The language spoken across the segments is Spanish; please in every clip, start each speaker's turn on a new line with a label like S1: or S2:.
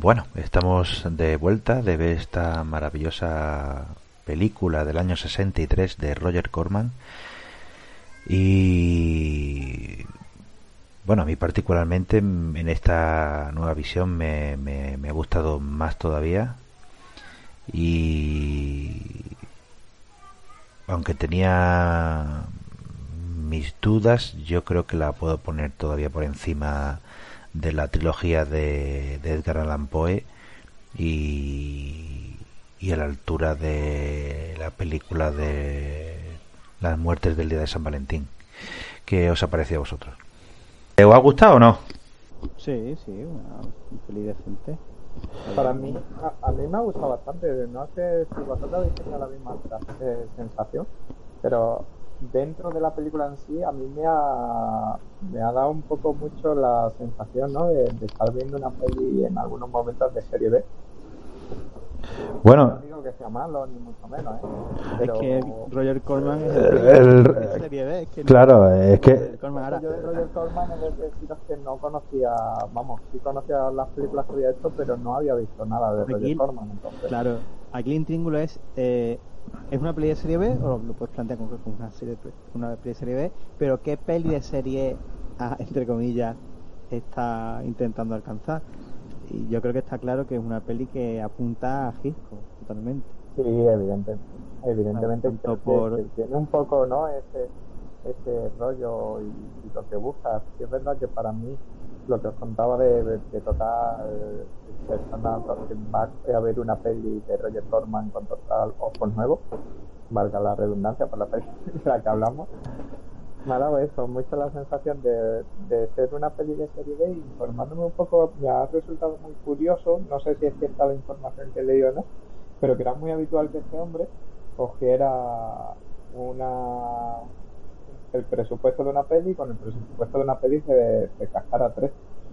S1: Bueno, estamos de vuelta de ver esta maravillosa película del año 63 de Roger Corman. Y bueno, a mí particularmente en esta nueva visión me, me ha gustado más todavía. Y aunque tenía mis dudas, yo creo que la puedo poner todavía por encima de la trilogía de, Edgar Allan Poe y, y a la altura de la película de las muertes del día de San Valentín. ¿Qué os ha parecido a vosotros? ¿Os ha gustado o no?
S2: Sí, sí, una peli decente.
S3: Para mí, a, mí me ha gustado bastante. No sé si vosotros habéis tenido la misma eh, sensación, pero dentro de la película en sí, a mí me ha, me ha dado un poco mucho la sensación ¿no? de, estar viendo una peli en algunos momentos de serie B.
S1: Bueno,
S3: no digo que sea malo, ni mucho menos.
S2: ¿eh? Es que Roger Corman es el, de serie B. Es que
S1: claro, es que.
S3: Yo de Roger Corman es deciros que no conocía, vamos, sí conocía las películas que había hecho, pero no había visto nada de Roger Corman. Entonces.
S2: Claro, aquí el Triángulo es eh, ¿Es una peli de serie B o lo puedes plantear como una, serie, una peli de serie B? Pero ¿qué peli de serie A, entre comillas, está intentando alcanzar? Y yo creo que está claro que es una peli que apunta a Hitchcock totalmente.
S3: Sí, evidente, evidentemente. tiene un poco, ¿no? Ese, ese rollo y, lo que busca. Sí es verdad que para mí lo que os contaba de, de, total personas va a ver una peli de Roger Corman con total ojos nuevos, valga la redundancia por la peli de la que hablamos, dado eso, mucho la sensación de, de ser una peli de serie B informándome un poco, me ha resultado muy curioso, no sé si es cierta la información que leído o no, pero que era muy habitual que este hombre cogiera una el presupuesto de una peli con el presupuesto de una peli se, se cascara tres.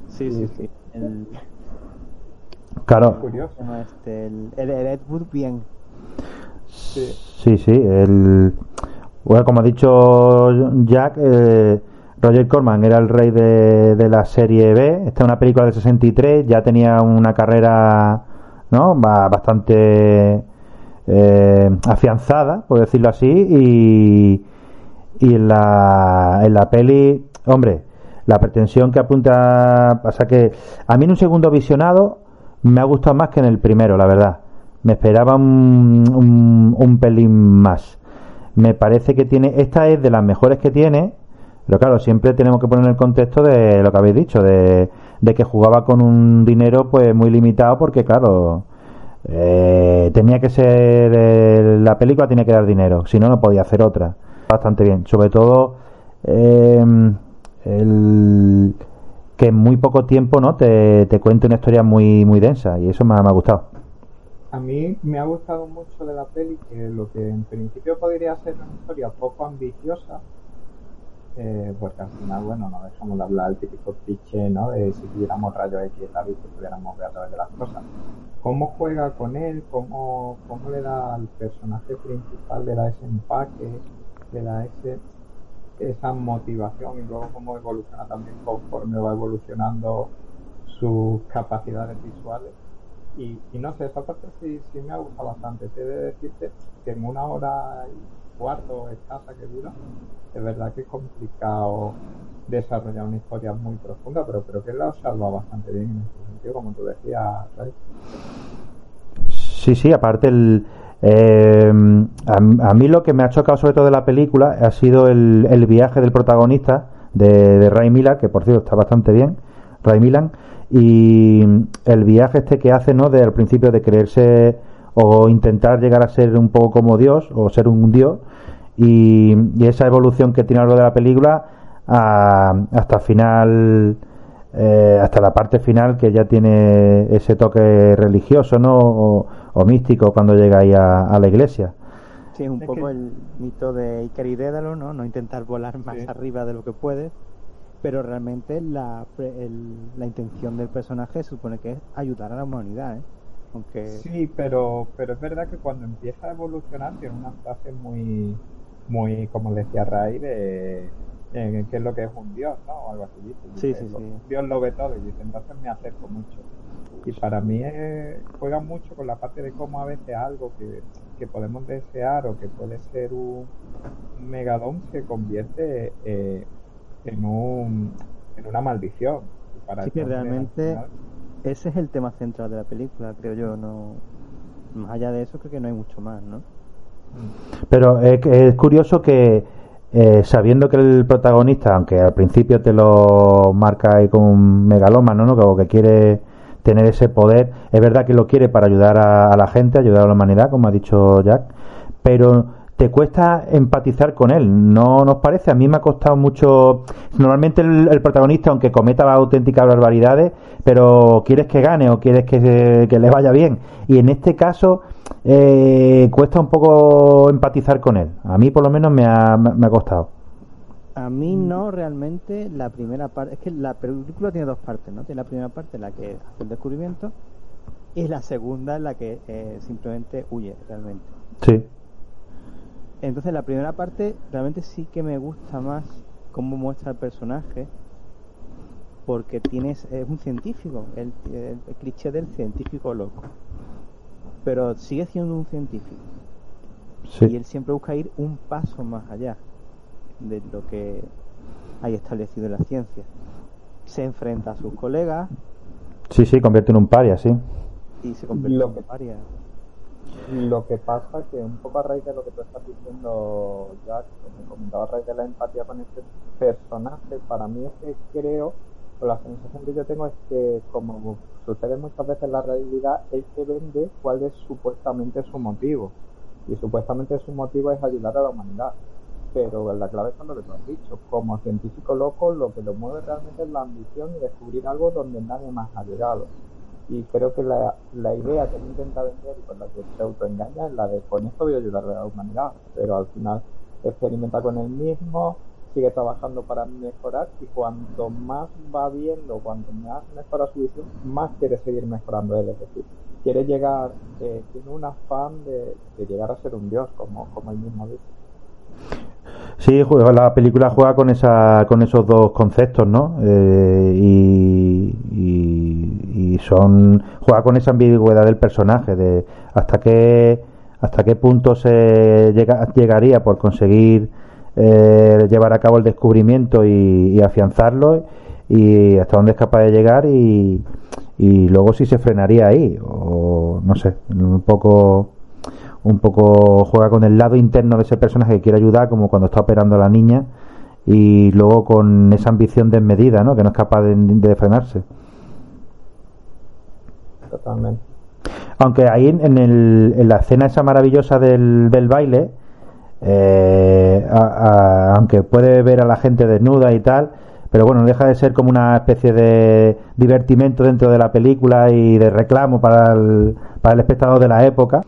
S2: Sí, sí, sí. El...
S1: Claro.
S2: Curioso. Este, el, el, Ed Wood bien.
S1: Sí, sí. sí el... Bueno, como ha dicho Jack, eh, Roger Corman era el rey de, de, la serie B. Esta es una película del 63, ya tenía una carrera ¿no? bastante eh, afianzada, por decirlo así, y y en la, en la peli, hombre, la pretensión que apunta, pasa que a mí en un segundo visionado me ha gustado más que en el primero, la verdad. Me esperaba un, un, pelín más. Me parece que tiene, esta es de las mejores que tiene, pero claro, siempre tenemos que poner el contexto de lo que habéis dicho, de, de que jugaba con un dinero pues muy limitado porque claro, eh, tenía que ser, la película tenía que dar dinero, si no, no podía hacer otra bastante bien. Sobre todo em, el, que en muy poco tiempo no te, te cuente una historia muy muy densa y eso me, ha gustado.
S3: A mí me ha gustado mucho de la peli que lo que en principio podría ser una historia poco ambiciosa, eh, porque al final, bueno, no dejamos de hablar el típico cliché, ¿no? De si tuviéramos rayos X tal y que pudiéramos ver a través de las cosas. ¿Cómo juega con él? ¿Cómo, cómo le da al personaje principal, le da ese empaque? Le da ese, esa motivación y luego cómo evoluciona también conforme va evolucionando sus capacidades visuales. Y, no sé, esa parte sí, sí me ha gustado bastante. Sé de decirte que en una hora y cuarto escasa que dura, es verdad que es complicado desarrollar una historia muy profunda, pero creo que la salva bastante bien en ese sentido, como tú decías,
S1: Sí, sí, aparte el, eh, a, mí lo que me ha chocado sobre todo de la película ha sido el, viaje del protagonista de, Ray Milan, que por cierto está bastante bien, Ray Milan, y el viaje este que hace, ¿no? De al principio de creerse o intentar llegar a ser un poco como Dios o ser un Dios y, esa evolución que tiene a lo de la película hasta el final eh, hasta la parte final que ya tiene ese toque religioso no o, místico cuando llega ahí a, la iglesia.
S2: Sí es un poco el mito de Icar y Dédalo no no intentar volar más arriba de lo que puede pero realmente la, la intención del personaje supone que es ayudar a la humanidad ¿eh? aunque
S3: sí pero pero es verdad que cuando empieza a evolucionar tiene una frase muy muy como decía Ray de eh, qué es lo que es un dios, ¿no? O algo así.
S2: sí, sí, sí.
S3: Dios lo ve todo y dice, entonces me acerco mucho. Y para mí juega mucho con la parte de cómo a veces algo que, podemos desear o que puede ser un, megadón se convierte eh, en, un, en una maldición.
S2: para sí que realmente ese es el tema central de la película, creo yo. no Más allá de eso creo que no hay mucho más, ¿no?
S1: Pero es curioso que eh, sabiendo que el protagonista, aunque al principio te lo marca ahí como un megalómano, ¿no? Que, que quiere tener ese poder, es verdad que lo quiere para ayudar a, la gente, ayudar a la humanidad, como ha dicho Jack, pero te cuesta empatizar con él, ¿no nos parece? A mí me ha costado mucho. Normalmente el, protagonista, aunque cometa auténticas barbaridades, pero quieres que gane o quieres que, que le vaya bien. Y en este caso, eh, cuesta un poco empatizar con él. A mí por lo menos me ha, me ha costado.
S2: A mí no realmente la primera parte, es que la película tiene dos partes, ¿no? Tiene la primera parte en la que hace el descubrimiento y la segunda en la que eh, simplemente huye realmente.
S1: Sí.
S2: Entonces la primera parte realmente sí que me gusta más cómo muestra el personaje porque tienes es un científico, el cliché del científico loco pero sigue siendo un científico. Y él siempre busca ir un paso más allá de lo que hay establecido en la ciencia. Se enfrenta a sus colegas.
S1: Sí, sí, convierte en un paria, sí.
S2: Y se convierte en un paria.
S3: Lo que pasa que un poco a raíz de lo que tú estás diciendo, Jack, que me comentaba a raíz de la empatía con este personaje, para mí es que creo la sensación que yo tengo es que, como sucede muchas veces en la realidad, él se vende cuál es supuestamente su motivo. Y supuestamente su motivo es ayudar a la humanidad. Pero la clave es lo que tú has dicho. Como científico loco, lo que lo mueve realmente es la ambición y descubrir algo donde nadie más ha llegado. Y creo que la, la idea que él intenta vender y con la que se autoengaña es la de con esto voy a ayudar a la humanidad. Pero al final experimenta con él mismo, sigue trabajando para mejorar y cuanto más va viendo, cuanto más mejora su visión, más quiere seguir mejorando él. Es decir, quiere llegar, eh, tiene un afán de, llegar a ser un dios, como, como él mismo dice.
S1: Sí, la película juega con esa, con esos dos conceptos, ¿no? Eh, y, y, son juega con esa ambigüedad del personaje, de hasta qué hasta qué punto se llega, llegaría por conseguir eh, llevar a cabo el descubrimiento y, afianzarlo y hasta dónde es capaz de llegar y, y luego si se frenaría ahí o no sé un poco un poco juega con el lado interno de ese personaje que quiere ayudar como cuando está operando a la niña y luego con esa ambición desmedida ¿no? que no es capaz de, frenarse
S3: totalmente
S1: aunque ahí en, el, en la escena esa maravillosa del, del baile eh, aunque puede ver a la gente desnuda y tal, pero bueno, deja de ser como una especie de divertimento dentro de la película y de reclamo para el, para el espectador de la época.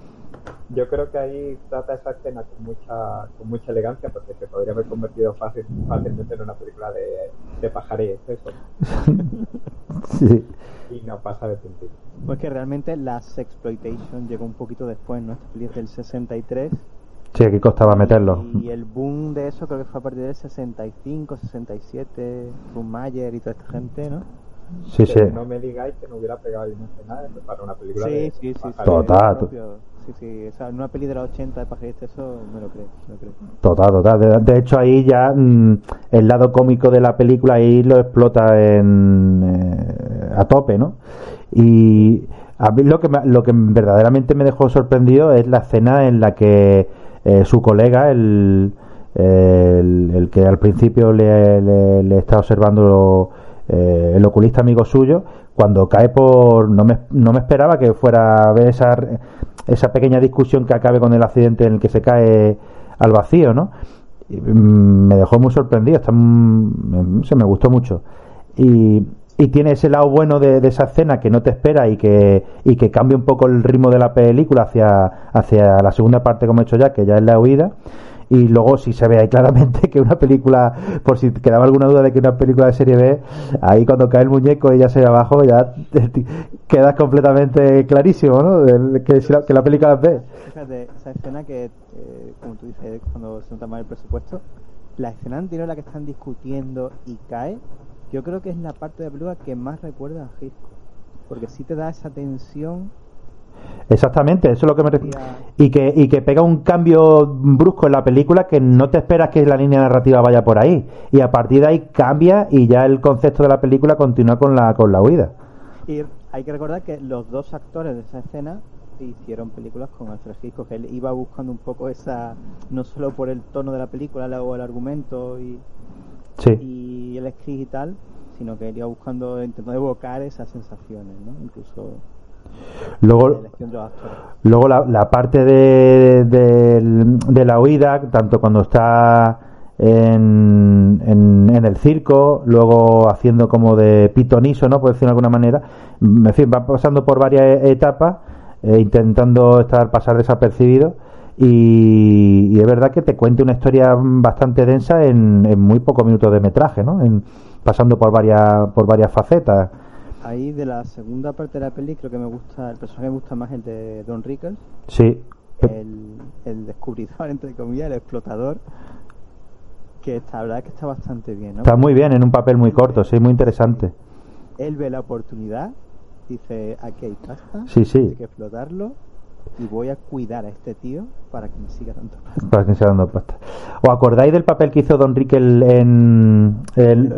S3: Yo creo que ahí trata esa escena con mucha, con mucha elegancia porque se podría haber convertido fácil, fácilmente en una película de, de pajaré, eso. sí. Y no pasa de puntito.
S2: Pues que realmente la Sexploitation llegó un poquito después, ¿no? Esta película del 63
S1: Sí, aquí costaba meterlo.
S2: Y el boom de eso creo que fue a partir del 65, 67, Mayer y toda esta gente, ¿no?
S1: Sí, sí.
S3: No me digáis que no hubiera pegado una escena para una película
S2: sí,
S3: de
S2: Sí, sí,
S1: Total.
S2: Sí, sí, o sea, en una peli de los 80 de Pajariste eso me lo creo, me lo creo.
S1: Total, total. De, hecho ahí ya mm, el lado cómico de la película ahí lo explota en, eh, a tope, ¿no? Y a mí lo que, lo que verdaderamente me dejó sorprendido es la escena en la que eh, su colega, el, el, que al principio le, está observando eh, el oculista amigo suyo, cuando cae por... No me, no me esperaba que fuera a ver esa, esa pequeña discusión que acabe con el accidente en el que se cae al vacío, ¿no? Mm, me dejó muy sorprendido, está, se me gustó mucho. Y, y tiene ese lado bueno de, esa escena que no te espera y que, y que cambia un poco el ritmo de la película hacia, hacia la segunda parte, como he hecho ya, que ya es la huida. Y luego, si se ve ahí claramente que una película, por si quedaba alguna duda de que una película de serie B, ahí cuando cae el muñeco y ya se ve abajo, ya quedas completamente clarísimo, ¿no? que, la, que la película
S2: es Fíjate, esa escena que, eh, como tú dices, cuando se nota mal el presupuesto, la escena anterior la que están discutiendo y cae, yo creo que es la parte de la película que más recuerda a Hitchcock. porque sí te da esa tensión
S1: Exactamente, eso es lo que me refiero. Y que, y que pega un cambio brusco en la película que no te esperas que la línea narrativa vaya por ahí. Y a partir de ahí cambia y ya el concepto de la película continúa con la, con la huida.
S2: Y hay que recordar que los dos actores de esa escena hicieron películas con Alfred Hitchcock, que él iba buscando un poco esa, no solo por el tono de la película o el argumento y, y el script y tal, sino que iba buscando, intentando evocar esas sensaciones, ¿no? Incluso
S1: Luego, luego la, la parte de, de, la huida, tanto cuando está en, en, el circo, luego haciendo como de pitoniso, ¿no? Por decirlo de alguna manera. En fin, va pasando por varias etapas, eh, intentando estar pasar desapercibido. Y, y, es verdad que te cuenta una historia bastante densa en, en muy pocos minutos de metraje, ¿no? En, pasando por varias, por varias facetas
S2: ahí de la segunda parte de la peli creo que me gusta, el personaje me gusta más el de Don Rickles.
S1: Sí.
S2: El, el descubridor, entre comillas, el explotador. Que está, la verdad que está bastante bien,
S1: Está muy bien, en un papel muy corto, sí, muy interesante.
S2: Él ve la oportunidad, dice, aquí hay pasta,
S1: sí, sí.
S2: hay que explotarlo y voy a cuidar a este tío para que me siga dando pasta.
S1: Para que me siga dando pasta. ¿Os acordáis del papel que hizo Don Rickel en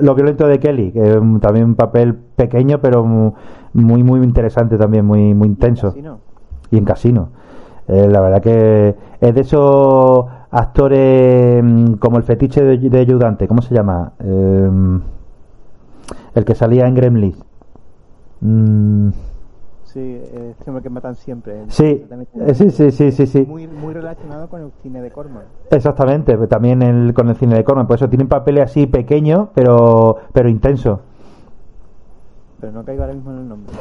S1: Lo violento de Kelly? Que también un papel pequeño, pero muy, muy interesante también, muy, muy intenso. Y en Casino. Eh, la verdad que es de esos actores mm, como el fetiche de, ayudante, ¿cómo se llama? Eh, el que salía en Gremlins.
S2: Mm, Sí, es que matan siempre.
S1: Sí, eh, sí, sí, sí, sí, sí.
S2: Muy, muy relacionado con el cine de Corman.
S1: Exactamente, también el, con el cine de Corman. Por eso tienen papeles así pequeños, pero, pero intensos.
S2: Pero no caigo ahora mismo en el nombre.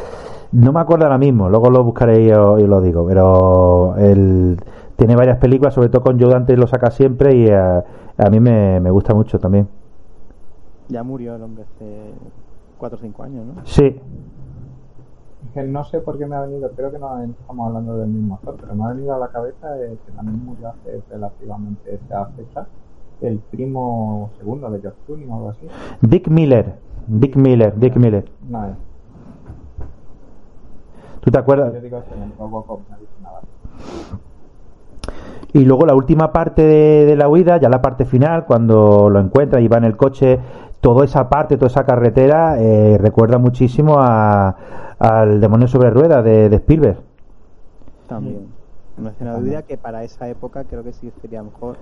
S1: No me acuerdo ahora mismo, luego lo buscaré y os, lo digo. Pero él tiene varias películas, sobre todo con Joe Dante lo saca siempre y a, a mí me, me gusta mucho también.
S2: Ya murió el hombre hace 4 o 5 años, ¿no?
S1: Sí,
S3: que no sé por qué me ha venido, creo que no estamos hablando del mismo actor, pero me ha venido a la cabeza que también murió hace relativamente esa fecha, el primo segundo de George Clooney o algo así.
S1: Dick Miller, Dick Miller, Dick Miller.
S3: No es.
S1: ¿Tú te acuerdas?
S3: Yo digo Robocop, no dicho nada.
S1: Y luego la última parte de, de, la huida, ya la parte final, cuando lo encuentra y va en el coche toda esa parte, toda esa carretera eh, recuerda muchísimo a, al Demonio sobre Rueda de, Spielberg.
S2: También. No es una duda que para esa época creo que sí sería mejor,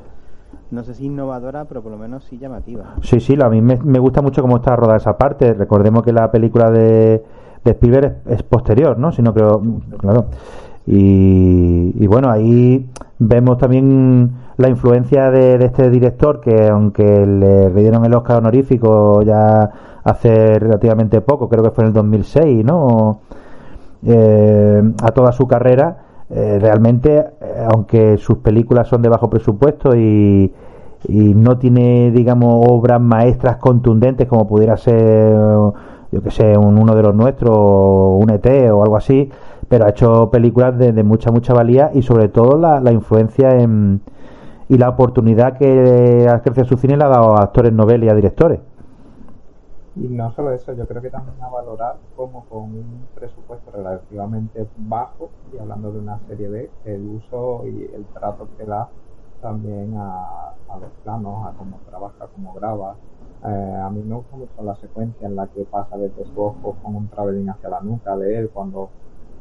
S2: no sé si innovadora, pero por lo menos sí llamativa.
S1: Sí, sí, a mí me, gusta mucho cómo está rodada esa parte. Recordemos que la película de, de Spielberg es, posterior, ¿no? Si no creo, claro. Y, y bueno, ahí vemos también la influencia de, este director que aunque le dieron el Oscar honorífico ya hace relativamente poco, creo que fue en el 2006, ¿no? Eh, a toda su carrera, eh, realmente, eh, aunque sus películas son de bajo presupuesto y, y no tiene, digamos, obras maestras contundentes como pudiera ser, yo que sé, un, uno de los nuestros, un ET o algo así, pero ha hecho películas de, mucha, mucha valía y sobre todo la, la influencia en y la oportunidad que crecido su cine le ha dado a actores noveles y a directores.
S3: Y no solo eso, yo creo que también a valorar como con un presupuesto relativamente bajo, y hablando de una serie B, el uso y el trato que da también a, los planos, a cómo trabaja, cómo graba. Eh, a mí me gusta mucho la secuencia en la que pasa desde su ojo con un traveling hacia la nuca de él cuando,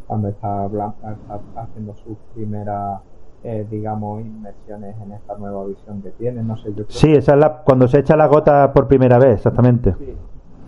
S3: cuando está, está haciendo su primera eh, digamos, inmersiones en esta nueva visión que tiene. No sé, yo
S1: sí, esa es la, cuando se echa la gota por primera vez, exactamente.
S3: Sí,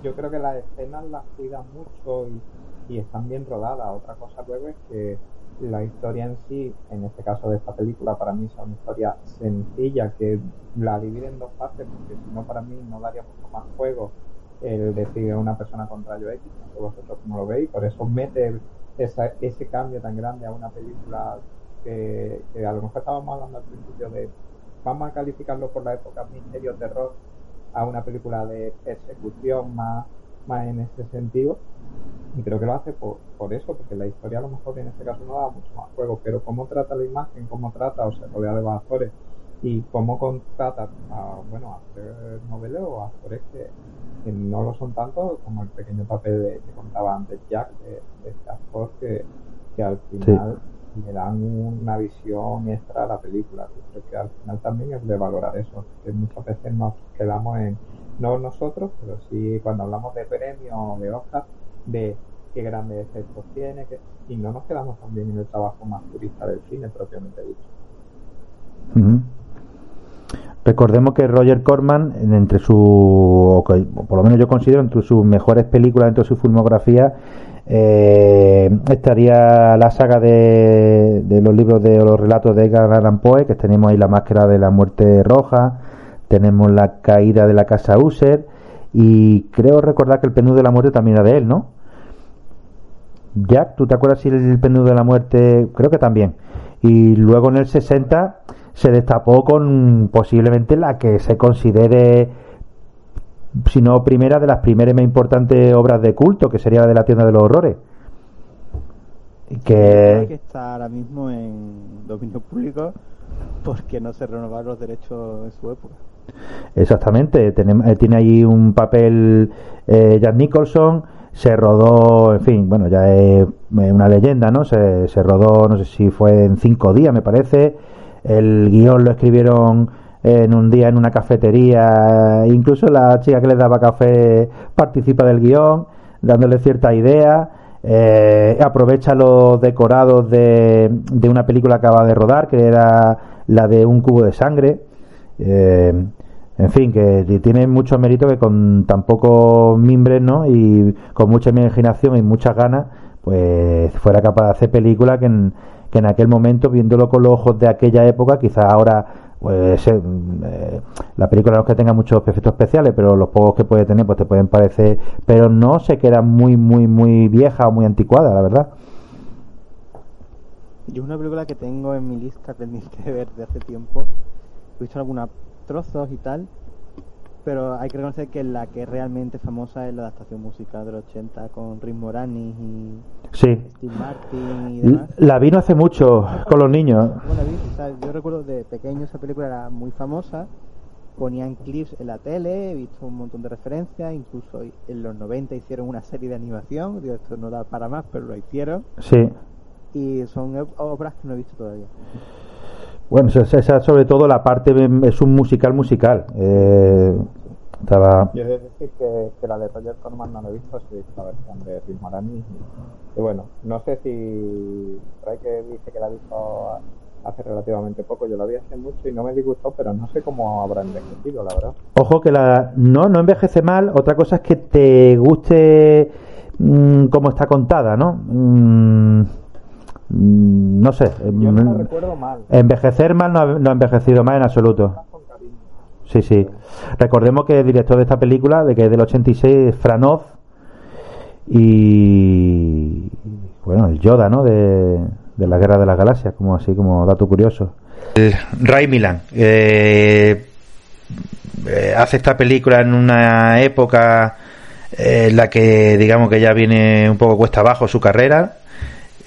S3: yo creo que las escenas las cuidan mucho y, están bien rodadas. Otra cosa luego es que la historia en sí, en este caso de esta película, para mí es una historia sencilla que la divide en dos partes, porque si no, para mí no daría mucho más juego el decir una persona con rayo X, no sé vosotros cómo lo veis, por eso mete esa, ese cambio tan grande a una película que, a lo mejor estábamos hablando al principio de vamos a calificarlo por la época misterio terror a una película de persecución más, más en ese sentido. Y creo que lo hace por, por eso porque la historia a lo mejor en este caso no da mucho más juego pero cómo trata la imagen cómo trata o sea rodea de los actores y cómo contratar a, bueno, actores noveles o actores que, no lo son tanto como el pequeño papel de, que contaba antes Jack, de, este actor que, que al final le dan una visión extra a la película. creo que al final también es de valorar eso, que muchas veces nos quedamos en, no nosotros, pero sí cuando hablamos de premios, de Oscar, de qué grandes efectos tiene, que, y no nos quedamos también en el trabajo más turista del cine propiamente dicho.
S1: Recordemos que Roger Corman, entre su, por lo menos yo considero, entre sus mejores películas, dentro de su filmografía, eh, estaría la saga de, los libros de los relatos de Edgar Allan Poe, que tenemos ahí la máscara de la muerte roja, tenemos la caída de la casa User, y creo recordar que el penú de la muerte también era de él, ¿no? Jack, ¿tú te acuerdas si el penú de la muerte? Creo que también. Y luego en el 60 se destapó con posiblemente la que se considere si no primera de las primeras más importantes obras de culto, que sería la de la tienda de los horrores.
S2: Que... que está ahora mismo en dominio público porque no se renovaron los derechos en su época.
S1: Exactamente, eh, tiene, ahí un papel eh, Jack Nicholson, se rodó, en fin, bueno, ya es una leyenda, ¿no? Se, se rodó, no sé si fue en cinco días, me parece. El guion lo escribieron en un día en una cafetería, incluso la chica que les daba café participa del guion, dándole cierta idea, eh, aprovecha los decorados de, de, una película que acaba de rodar, que era la de un cubo de sangre. Eh, en fin, que tiene mucho mérito que con tan pocos mimbres, ¿no? Y con mucha imaginación y muchas ganas, pues fuera capaz de hacer película que en, que en aquel momento, viéndolo con los ojos de aquella época, quizás ahora pues eh, la película no es que tenga muchos efectos especiales, pero los pocos que puede tener pues te pueden parecer, pero no se queda muy muy muy vieja o muy anticuada, la verdad.
S2: Yo una película que tengo en mi lista pendiente de ver de hace tiempo, he visto algunos trozos y tal, pero hay que reconocer que la que es realmente famosa es la adaptación musical de los 80 con Rick Moranis y
S1: sí.
S2: Steve Martin y demás.
S1: La vino hace mucho con los niños.
S2: yo recuerdo de pequeño esa película era muy famosa, ponían clips en la tele, he visto un montón de referencias, incluso en los 90 hicieron una serie de animación, digo, esto no da para más, pero lo hicieron.
S1: Sí.
S2: Y son obras que no he visto todavía.
S1: Bueno, esa, sobre todo la parte es un musical musical. Eh, estaba...
S3: Yo he de decir que, que, la de Roger Corman no la he visto, he visto la versión de Rick Moranis. Y, bueno, no sé si Ray que dice que la ha visto hace relativamente poco, yo la vi hace mucho y no me disgustó, pero no sé cómo habrá envejecido, la verdad.
S1: Ojo que la no no envejece mal, otra cosa es que te guste mmm, cómo está contada, ¿no? Mmm, Mm, no sé.
S3: Yo no mm, recuerdo mal.
S1: Envejecer mal no ha, envejecido mal en absoluto. Sí, sí. Recordemos que el director de esta película, de que es del 86, es Franov y bueno, el Yoda, ¿no? De, la Guerra de las Galaxias, como así como dato curioso. El Ray Milan eh, eh, hace esta película en una época en la que digamos que ya viene un poco cuesta abajo su carrera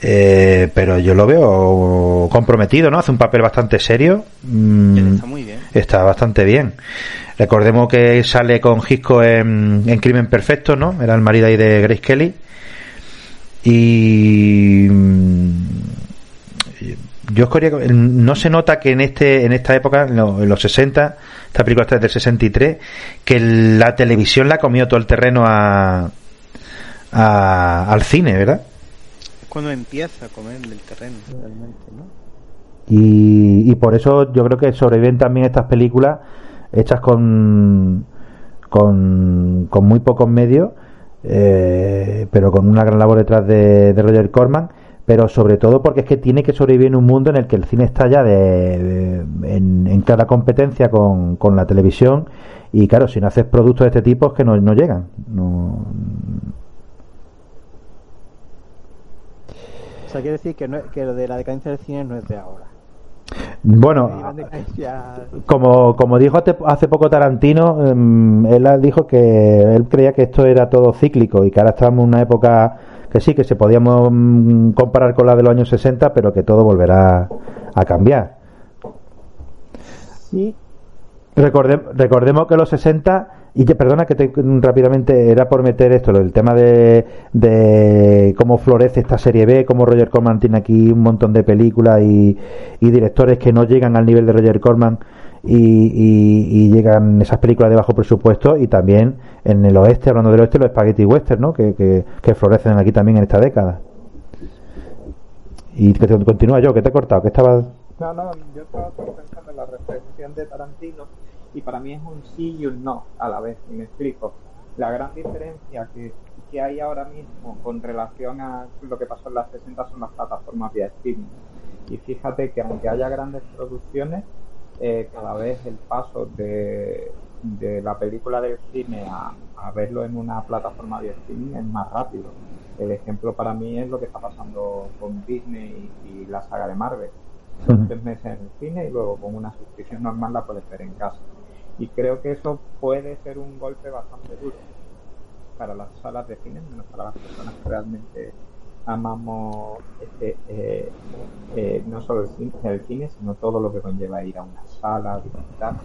S1: eh, pero yo lo veo comprometido, ¿no? Hace un papel bastante serio.
S2: Mm, está muy bien.
S1: Está bastante bien. Recordemos que sale con Gisco en, Crimen Perfecto, ¿no? Era el marido ahí de Grace Kelly. Y mm, yo no se nota que en este en esta época, en, los 60, esta película está del 63, que la televisión la comió todo el terreno a, al cine, ¿verdad?
S2: Cuando empieza a comer el terreno realmente, ¿no?
S1: Y, y por eso yo creo que sobreviven también estas películas hechas con, con, con muy pocos medios, eh, pero con una gran labor detrás de, Roger Corman, pero sobre todo porque es que tiene que sobrevivir en un mundo en el que el cine está ya de, en, en, clara competencia con, con, la televisión y claro, si no haces productos de este tipo es que no, no llegan. No,
S2: sea, quiere decir que, que lo de la decadencia del cine no es de ahora.
S1: Bueno, como, como dijo hace poco Tarantino, em, él dijo que él creía que esto era todo cíclico y que ahora estamos en una época que sí, que se podíamos mm, comparar con la de los años 60, pero que todo volverá a cambiar.
S2: Sí.
S1: recordemos que los 60 y que, perdona que te, rápidamente era por meter esto, el tema de, de, cómo florece esta serie B, cómo Roger Corman tiene aquí un montón de películas y, directores que no llegan al nivel de Roger Corman y, llegan esas películas de bajo presupuesto y también en el oeste, hablando del oeste, los spaghetti western, ¿no? que, que, florecen aquí también en esta década. Y que continúa yo, que te he cortado, que estaba...
S3: No, no, yo estaba pensando en la reflexión de Tarantino y para mí es un sí y un no a la vez, y me explico. La gran diferencia que, hay ahora mismo con relación a lo que pasó en las 60 son las plataformas vía streaming. Y fíjate que aunque haya grandes producciones, eh, cada vez el paso de, la película del cine a, verlo en una plataforma vía streaming es más rápido. El ejemplo para mí es lo que está pasando con Disney y, la saga de Marvel. Son tres meses en el cine y luego con una suscripción normal la puedes ver en casa. Y creo que eso puede ser un golpe bastante duro para las salas de cine, menos para las personas que realmente amamos este, eh, eh, no solo el cine, sino todo lo que conlleva ir a una sala, visitar,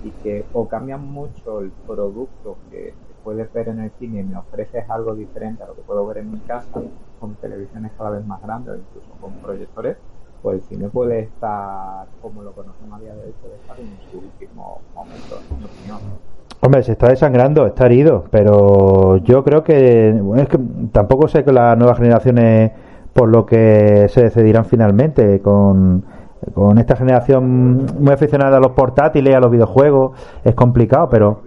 S3: y que o cambian mucho el producto que puedes ver en el cine y me ofreces algo diferente a lo que puedo ver en mi casa, con televisiones cada vez más grandes o incluso con proyectores, pues el cine puede estar, como lo conocemos a día de hoy, puede estar en su último momento, en mi opinión.
S1: Hombre, se está desangrando, está herido, pero yo creo que, bueno, es que tampoco sé que las nuevas generaciones por lo que se decidirán finalmente con, con esta generación muy aficionada a los portátiles, a los videojuegos, es complicado, pero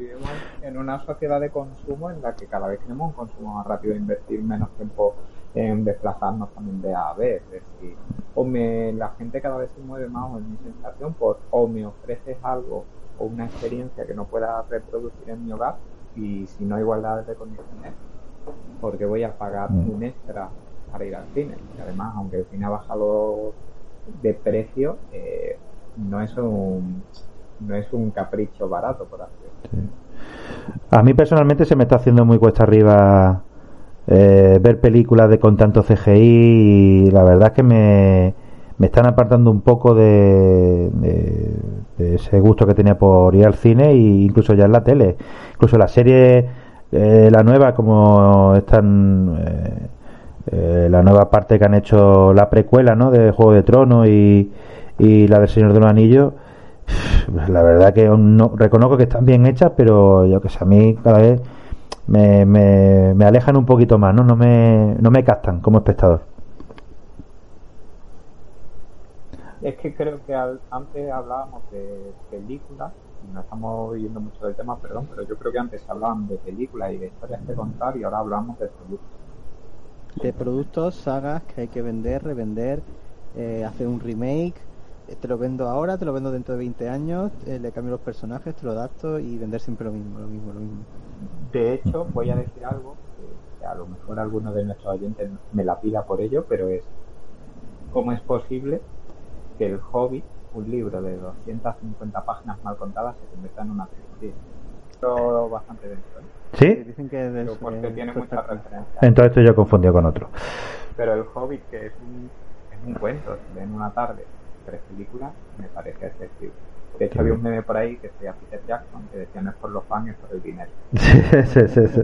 S3: en una sociedad de consumo en la que cada vez tenemos un consumo más rápido, invertir menos tiempo en desplazarnos también de A a B. Es decir, o me, la gente cada vez se mueve más, o en mi sensación, por o me ofreces algo o una experiencia que no pueda reproducir en mi hogar, y si no igualdad de condiciones, porque voy a pagar mm. un extra para ir al cine. Y además, aunque el cine ha bajado de precio, eh, no es un no es un capricho barato, por así decirlo.
S1: A mí personalmente se me está haciendo muy cuesta arriba eh, ver películas de con tanto CGI y la verdad es que me, me están apartando un poco de, ese gusto que tenía por ir al cine e incluso ya en la tele. Incluso la serie, eh, la nueva, como están... Eh, la nueva parte que han hecho la precuela ¿no? de Juego de Tronos y, y la del Señor de los Anillos la verdad que no reconozco que están bien hechas pero yo que sé a mí cada vez me, me, me alejan un poquito más, ¿no? No me, no me captan como espectador.
S3: Es que creo que antes hablábamos de películas, y no estamos yendo mucho del tema, perdón, pero yo creo que antes hablaban de películas y de historias que contar y ahora hablamos de productos.
S2: De productos, sagas que hay que vender, revender, eh, hacer un remake, te lo vendo ahora, te lo vendo dentro de 20 años, eh, le cambio los personajes, te lo adapto y vender siempre lo mismo, lo mismo, lo mismo.
S3: De hecho, voy a decir algo que a lo mejor alguno de nuestros oyentes me la pida por ello, pero es ¿cómo es posible que El Hobbit, un libro de 250 páginas mal contadas, se convierta en una trilogía? Esto bastante denso. ¿eh?
S1: ¿Sí?
S3: Dicen que es porque tiene muchas referencias.
S1: Entonces esto yo confundido con otro.
S3: Pero El Hobbit, que es un, es un cuento, en una tarde, tres películas, me parece excesivo. De hecho, había un meme por ahí que decía Peter Jackson, que decía no es por los fans, es por el dinero. sí, sí, sí.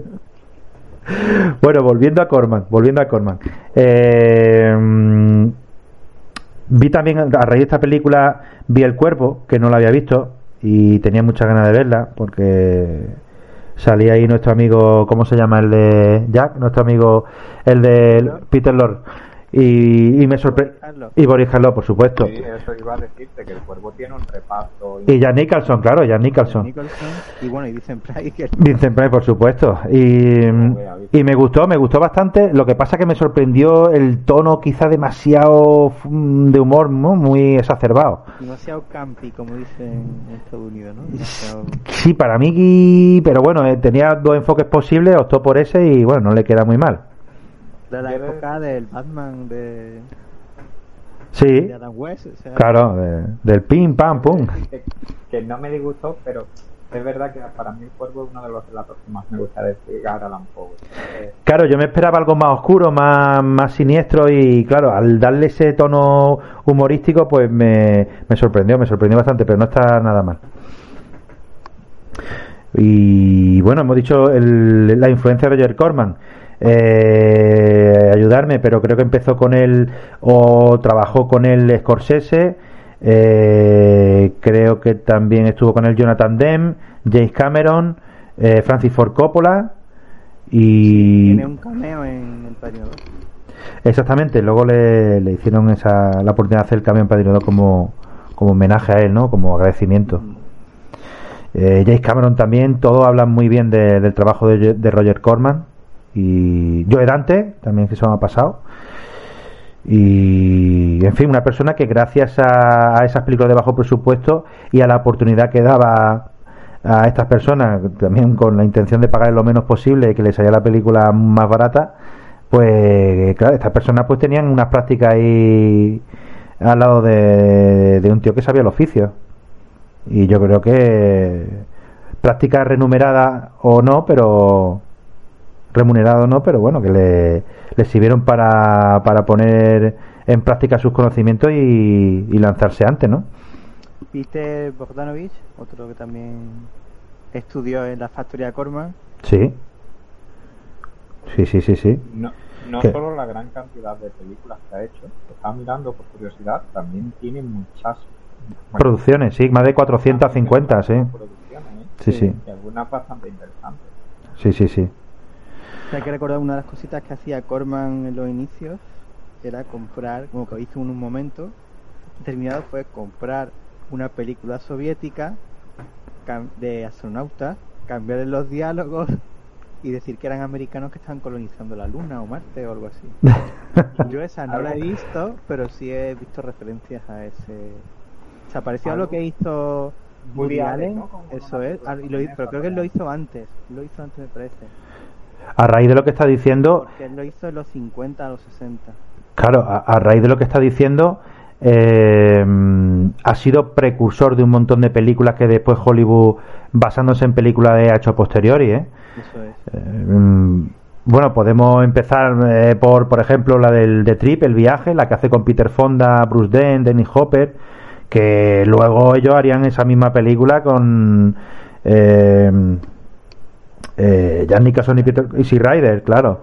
S1: Bueno, volviendo a Corman, volviendo a Corman. Eh, vi también, a raíz de esta película, vi El Cuerpo, que no la había visto, y tenía muchas ganas de verla, porque salía ahí nuestro amigo, ¿cómo se llama? El de Jack, nuestro amigo, el de Peter Lord. Y, me sorprendió. Y Boris Karloff, por supuesto.
S3: Sí, eso iba a decirte, que el cuervo tiene un reparto.
S1: Y Jan Nicholson, claro, Jan Nicholson.
S2: Y bueno, y Vincent Price.
S1: Vincent Price, por supuesto. Y, y me gustó, me gustó bastante. Lo que pasa que me sorprendió el tono quizá demasiado de humor muy exacerbado.
S2: Demasiado campi, como dicen en Estados Unidos, ¿no?
S1: Sí, para mí, pero bueno, eh, tenía dos enfoques posibles, optó por ese y bueno, no le queda muy mal
S2: de la época del Batman de.
S1: Sí. Claro, del pim, pam, pum.
S3: Que, no me disgustó, pero es verdad que para mí el cuervo es uno de los relatos que más me gusta de Allan Poe.
S1: Claro, yo me esperaba algo más oscuro, más, más siniestro y claro, al darle ese tono humorístico pues me, me sorprendió, me sorprendió bastante, pero no está nada mal. Y bueno, hemos dicho el, la influencia de Roger Corman. Eh, ayudarme, pero creo que empezó con él o trabajó con él Scorsese. Eh, creo que también estuvo con él Jonathan Demme, James Cameron, eh, Francis Ford Coppola y
S2: tiene un cameo en el 2.
S1: Exactamente, luego le, le, hicieron esa la oportunidad de hacer el cameo en Padrino 2 como, como homenaje a él, ¿no? Como agradecimiento. Mm. Eh, James Cameron también, todos hablan muy bien de, del trabajo de, de, Roger Corman y Joe Dante, también que se me ha pasado. Y en fin, una persona que gracias a, esas películas de bajo presupuesto y a la oportunidad que daba a estas personas, también con la intención de pagar lo menos posible que les salía la película más barata, pues claro, estas personas pues tenían unas prácticas ahí al lado de, de un tío que sabía el oficio. Y yo creo que práctica remunerada o no, pero remunerado o no, pero bueno, que le, le sirvieron para, para poner en práctica sus conocimientos y, y lanzarse antes, ¿no?
S2: Peter Bogdanovich, otro que también estudió en la factoría Corman.
S1: Sí. Sí, sí, sí, sí.
S3: No, no solo la gran cantidad de películas que ha hecho, estaba mirando por curiosidad, también tiene muchas
S1: producciones, sí, más de 450, sí. Sí, sí.
S3: Y algunas bastante interesantes.
S1: Sí, sí, sí.
S2: Hay que recordar una de las cositas que hacía Corman en los inicios, era comprar, como que hizo en un momento determinado, fue comprar una película soviética de astronautas, cambiarle los diálogos y decir que eran americanos que estaban colonizando la Luna o Marte o algo así. Yo esa no la he visto, pero sí he visto referencias a ese se pareció a lo que hizo Woody Allen, ¿no? eso es, hizo, pero creo que él lo hizo antes, lo hizo antes me parece.
S1: A raíz de lo que está diciendo...
S2: Porque él lo hizo en los 50 a los 60.
S1: Claro, a, a raíz de lo que está diciendo, eh, ha sido precursor de un montón de películas que después Hollywood, basándose en películas, ha hecho a posteriori. ¿eh?
S2: Eso es.
S1: Eh, bueno, podemos empezar eh, por, por ejemplo, la del The Trip, El Viaje, la que hace con Peter Fonda, Bruce Dent, Dennis Hopper que luego ellos harían esa misma película con eh, Jan Nicholson y Peter Easy Rider, claro.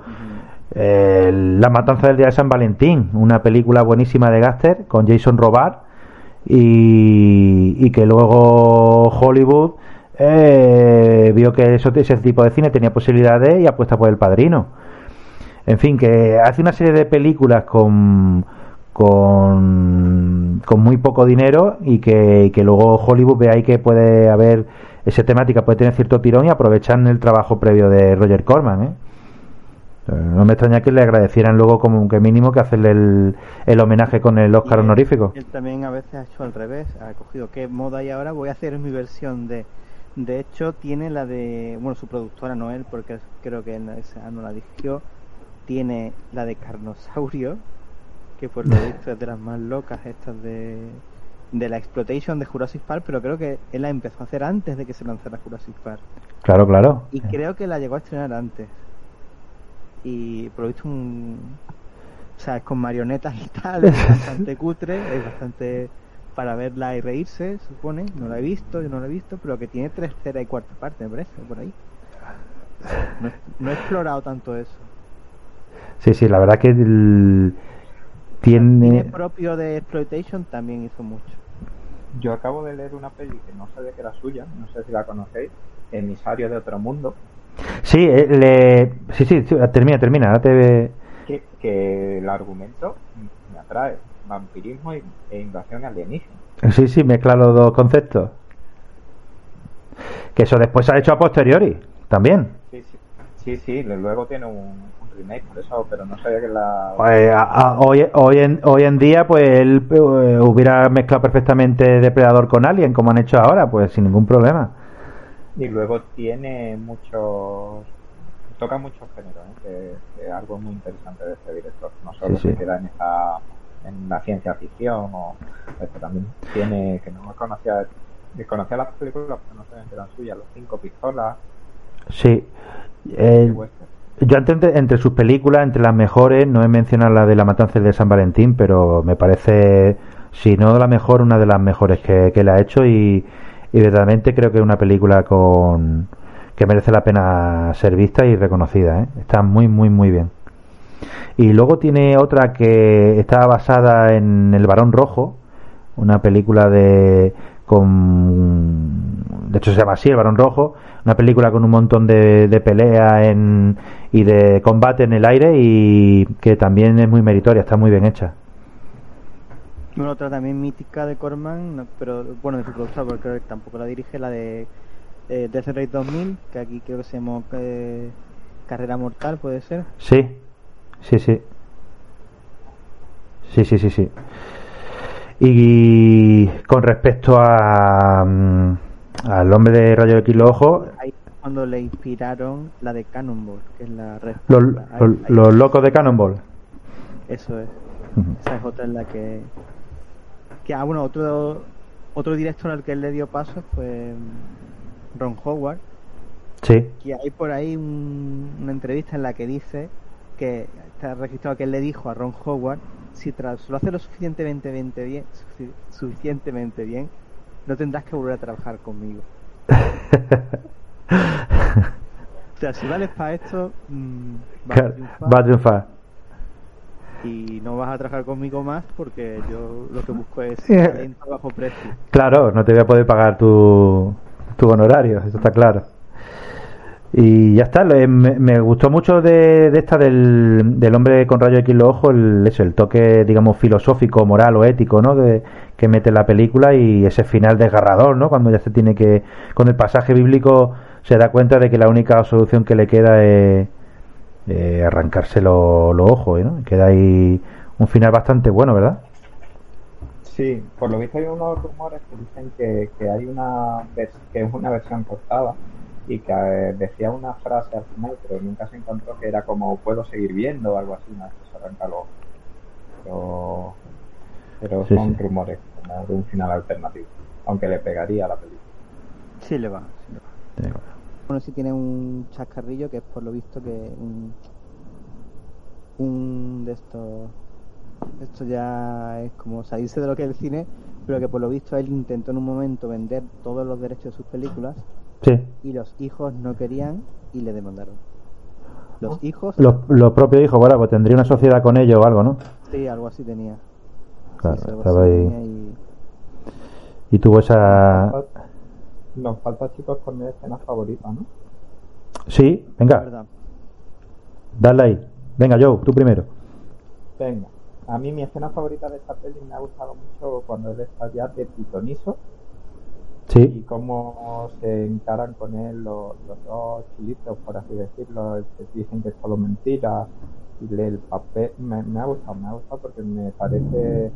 S1: Eh, la matanza del día de San Valentín, una película buenísima de Gaster con Jason Robart y, y que luego Hollywood eh, vio que ese tipo de cine tenía posibilidades y apuesta por el padrino. En fin, que hace una serie de películas con con, muy poco dinero y que, que, luego Hollywood ve ahí que puede haber esa temática, puede tener cierto tirón y aprovechan el trabajo previo de Roger Corman. ¿eh? No me extraña que le agradecieran luego como que mínimo que hacerle el, el homenaje con el Oscar
S2: él,
S1: honorífico.
S2: Él también a veces ha hecho al revés, ha cogido qué moda hay ahora, voy a hacer mi versión de... De hecho tiene la de, bueno, su productora Noel, porque creo que esa no la dirigió, tiene la de Carnosaurio, que por lo visto es de las más locas estas de, de la exploitation de Jurassic Park, pero creo que él la empezó a hacer antes de que se lanzara Jurassic Park.
S1: Claro, claro.
S2: Y creo que la llegó a estrenar antes. Y por lo visto un... O sea, es con marionetas y tal, es bastante cutre, es bastante para verla y reírse, supone. No la he visto, yo no la he visto, pero que tiene tercera y cuarta parte, me parece, por ahí. No, no he explorado tanto eso.
S1: Sí, sí, la verdad que el, tiene...
S2: El propio de Exploitation también hizo mucho.
S3: Yo acabo de leer una peli que no sabía que era suya, no sé si la conocéis, Emisario de Otro Mundo.
S1: Sí, eh, le... sí, sí, sí, termina, termina. Ahora te...
S3: que, que el argumento me atrae, vampirismo e invasión alienígena.
S1: Sí, sí, mezcla los dos conceptos. Que eso después se ha hecho a posteriori, también.
S3: Sí, sí, sí, sí luego tiene un, remake por eso, pero no sabía que la...
S1: Pues, a, a, hoy, hoy, en, hoy en día, pues él eh, hubiera mezclado perfectamente Depredador con Alien, como han hecho ahora, pues sin ningún problema.
S3: Y luego tiene muchos... Toca muchos géneros, ¿eh? que, que, algo muy interesante de este director. No solo sí, se sí. queda en esa en la ciencia ficción, o, pero también tiene, que no conocía conocía las películas, pero no eran suyas, Los Cinco Pistolas.
S1: Sí. Yo entre, entre sus películas, entre las mejores, no he mencionado la de La Matanza de San Valentín, pero me parece, si no la mejor, una de las mejores que, que le ha hecho y, y verdaderamente creo que es una película con que merece la pena ser vista y reconocida. ¿eh? Está muy, muy, muy bien. Y luego tiene otra que está basada en El Barón Rojo, una película de con de hecho se llama así El Barón Rojo, una película con un montón de, de pelea en, y de combate en el aire y que también es muy meritoria, está muy bien hecha.
S2: Bueno, otra también mítica de Corman, pero bueno, de su productor, porque tampoco la dirige, la de eh, Death Race 2000, que aquí creo que se llama eh, Carrera Mortal, ¿puede ser?
S1: Sí, sí, sí. Sí, sí, sí, sí. Y con respecto a mm, al hombre de rayo de los ojos
S2: ahí cuando le inspiraron la de Cannonball que es la
S1: los, los, locos de Cannonball.
S2: Eso es. Esa es otra en la que que ah, bueno otro otro director al que él le dio paso fue Ron Howard.
S1: Sí.
S2: Que hay por ahí una entrevista en la que dice que está registrado que él le dijo a Ron Howard si tras lo hace lo suficientemente bien, suficientemente bien, no tendrás que volver a trabajar conmigo. o sea, si vales para esto,
S1: mmm, va, a triunfar.
S2: Y no vas a trabajar conmigo más porque yo lo que busco es talento bajo precio.
S1: Claro, no te voy a poder pagar tu, tu honorario, eso está claro. Y ya está, me, gustó mucho de, esta del, del, hombre con rayo X en los ojos, el, eso, el toque, digamos, filosófico, moral o ético, ¿no? De, que mete la película y ese final desgarrador, ¿no? Cuando ya se tiene que, con el pasaje bíblico, se da cuenta de que la única solución que le queda es arrancarse los ojos, ¿no? Queda ahí un final bastante bueno, ¿verdad?
S3: Sí, por lo visto hay unos rumores que dicen que, que hay una que es una versión cortada y que eh, decía una frase al final, pero nunca se encontró que era como puedo seguir viendo o algo así, una vez se arranca Pero, pero son rumores de un final alternativo, aunque le pegaría a la película.
S2: Sí le va, Bueno, sí tiene un chascarrillo que es por lo visto que un, un de estos esto ya es como salirse de lo que es el cine, pero que por lo visto él intentó en un momento vender todos los derechos de sus películas y los hijos no querían y le demandaron. Los hijos.
S1: Los, propios hijos, bueno, pues tendría una sociedad con ellos o algo, ¿no?
S2: Sí, algo así tenía.
S1: estaba ahí. Y... tuvo esa.
S3: Nos falta, chicos, con mi escena favorita, ¿no?
S1: Sí, venga. Dale ahí. Venga, Joe, tú primero.
S3: Venga. A mí mi escena favorita de esta peli me ha gustado mucho cuando él está ya de pitonizo y cómo se encaran con él los, dos chilitos, por así decirlo, que dicen que es solo mentira y lee el papel. Me, ha gustado, me ha gustado porque me parece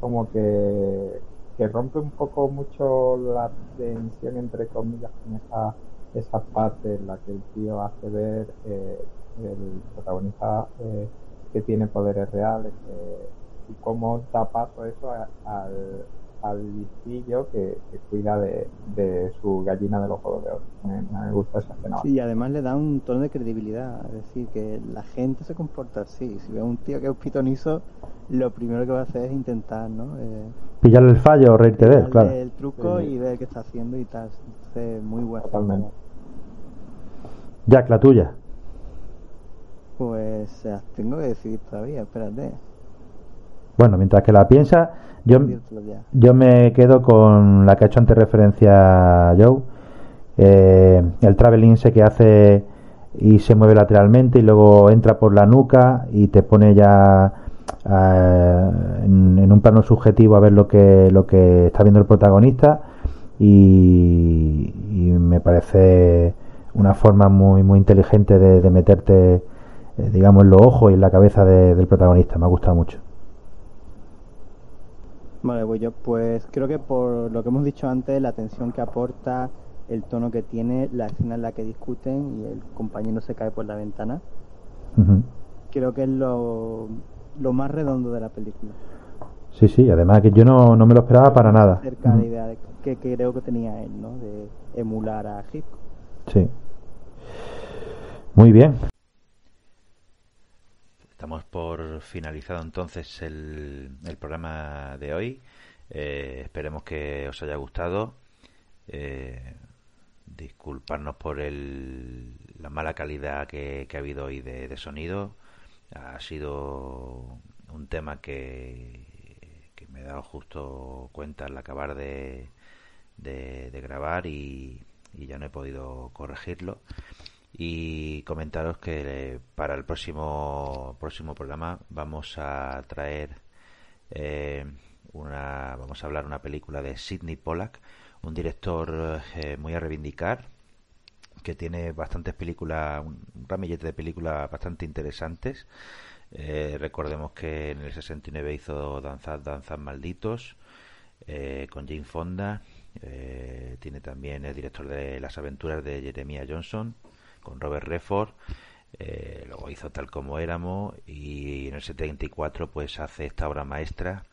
S3: como que, que rompe un poco mucho la tensión, entre comillas, con esa, esa parte en la que el tío hace ver eh, el protagonista eh, que tiene poderes reales eh, y cómo da paso eso al listillo que, cuida de, su gallina de los juegos de oro. Me, gusta esa escena.
S2: Sí, y además le da un tono de credibilidad, es decir, que la gente se comporta así. Si ve a un tío que es pitonizo, lo primero que va a hacer es intentar, ¿no? Eh,
S1: Pillarle el fallo o reírte de él, claro.
S2: el truco y ver qué está haciendo y tal. Entonces, muy bueno.
S3: Totalmente.
S1: Jack, la tuya.
S2: Pues tengo que decidir todavía, espérate.
S1: Bueno, mientras que la piensa, yo, yo me quedo con la que ha hecho antes referencia Joe. Eh, el traveling se que hace y se mueve lateralmente y luego entra por la nuca y te pone ya eh, en, un plano subjetivo a ver lo que lo que está viendo el protagonista y, me parece una forma muy muy inteligente de, meterte eh, digamos en los ojos y en la cabeza del protagonista. Me ha gustado mucho
S2: Vale, pues yo pues creo que por lo que hemos dicho antes, la atención que aporta, el tono que tiene, la escena en la que discuten y el compañero se cae por la ventana, creo que es lo, lo más redondo de la película.
S4: Sí, sí, además que yo no, no me lo esperaba para nada.
S2: Cerca de la idea de, que, creo que tenía él, ¿no? De emular a Hitchcock.
S4: Sí. Muy bien.
S1: Estamos por finalizado entonces el, el programa de hoy. Eh, esperemos que os haya gustado. Eh, disculparnos por el, la mala calidad que, ha habido hoy de, sonido. Ha sido un tema que, que, me he dado justo cuenta al acabar de, de, grabar y, ya no he podido corregirlo. Y comentaros que para el próximo, próximo programa vamos a traer eh, una, vamos a hablar una película de Sidney Pollack un director eh, muy a reivindicar, que tiene bastantes películas, un ramillete de películas bastante interesantes. Eh, recordemos que en el 69 hizo Danzad, Danzad Malditos eh, con Jane Fonda. tiene también el director de Las Aventuras de Jeremiah Johnson con Robert Redford. luego hizo Tal como éramos y en el 74 pues hace esta obra maestra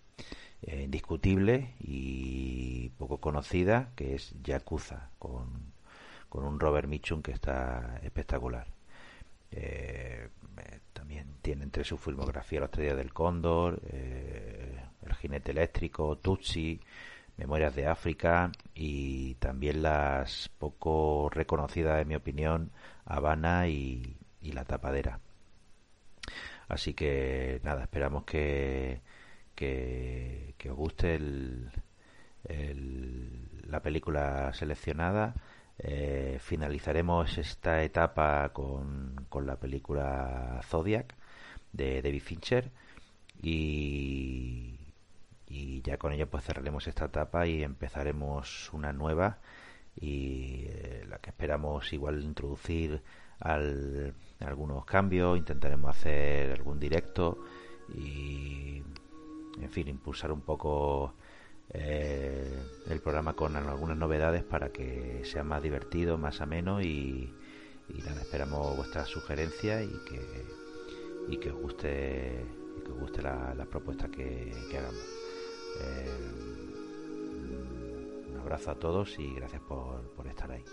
S1: eh, indiscutible y poco conocida, que es Yakuza, con, con un Robert Mitchum que está espectacular. Eh, eh, también tiene entre su filmografía Los Tres del Cóndor, El Jinete Eléctrico, Tutsi, Memorias de África y también las poco reconocidas, en mi opinión, Habana y, La Tapadera. Así que nada, esperamos que, que, os guste el, la película seleccionada. Eh, finalizaremos esta etapa con, con, la película Zodiac de David Fincher y, y ya con ello pues cerraremos esta etapa y empezaremos una nueva y eh, la que esperamos igual introducir al, algunos cambios intentaremos hacer algún directo y en fin, impulsar un poco eh, el programa con algunas novedades para que sea más divertido, más ameno y, nada, esperamos vuestras sugerencias y que, y que os guste, que os guste la, propuesta que, hagamos. Eh, un abrazo a todos y gracias por, por estar ahí.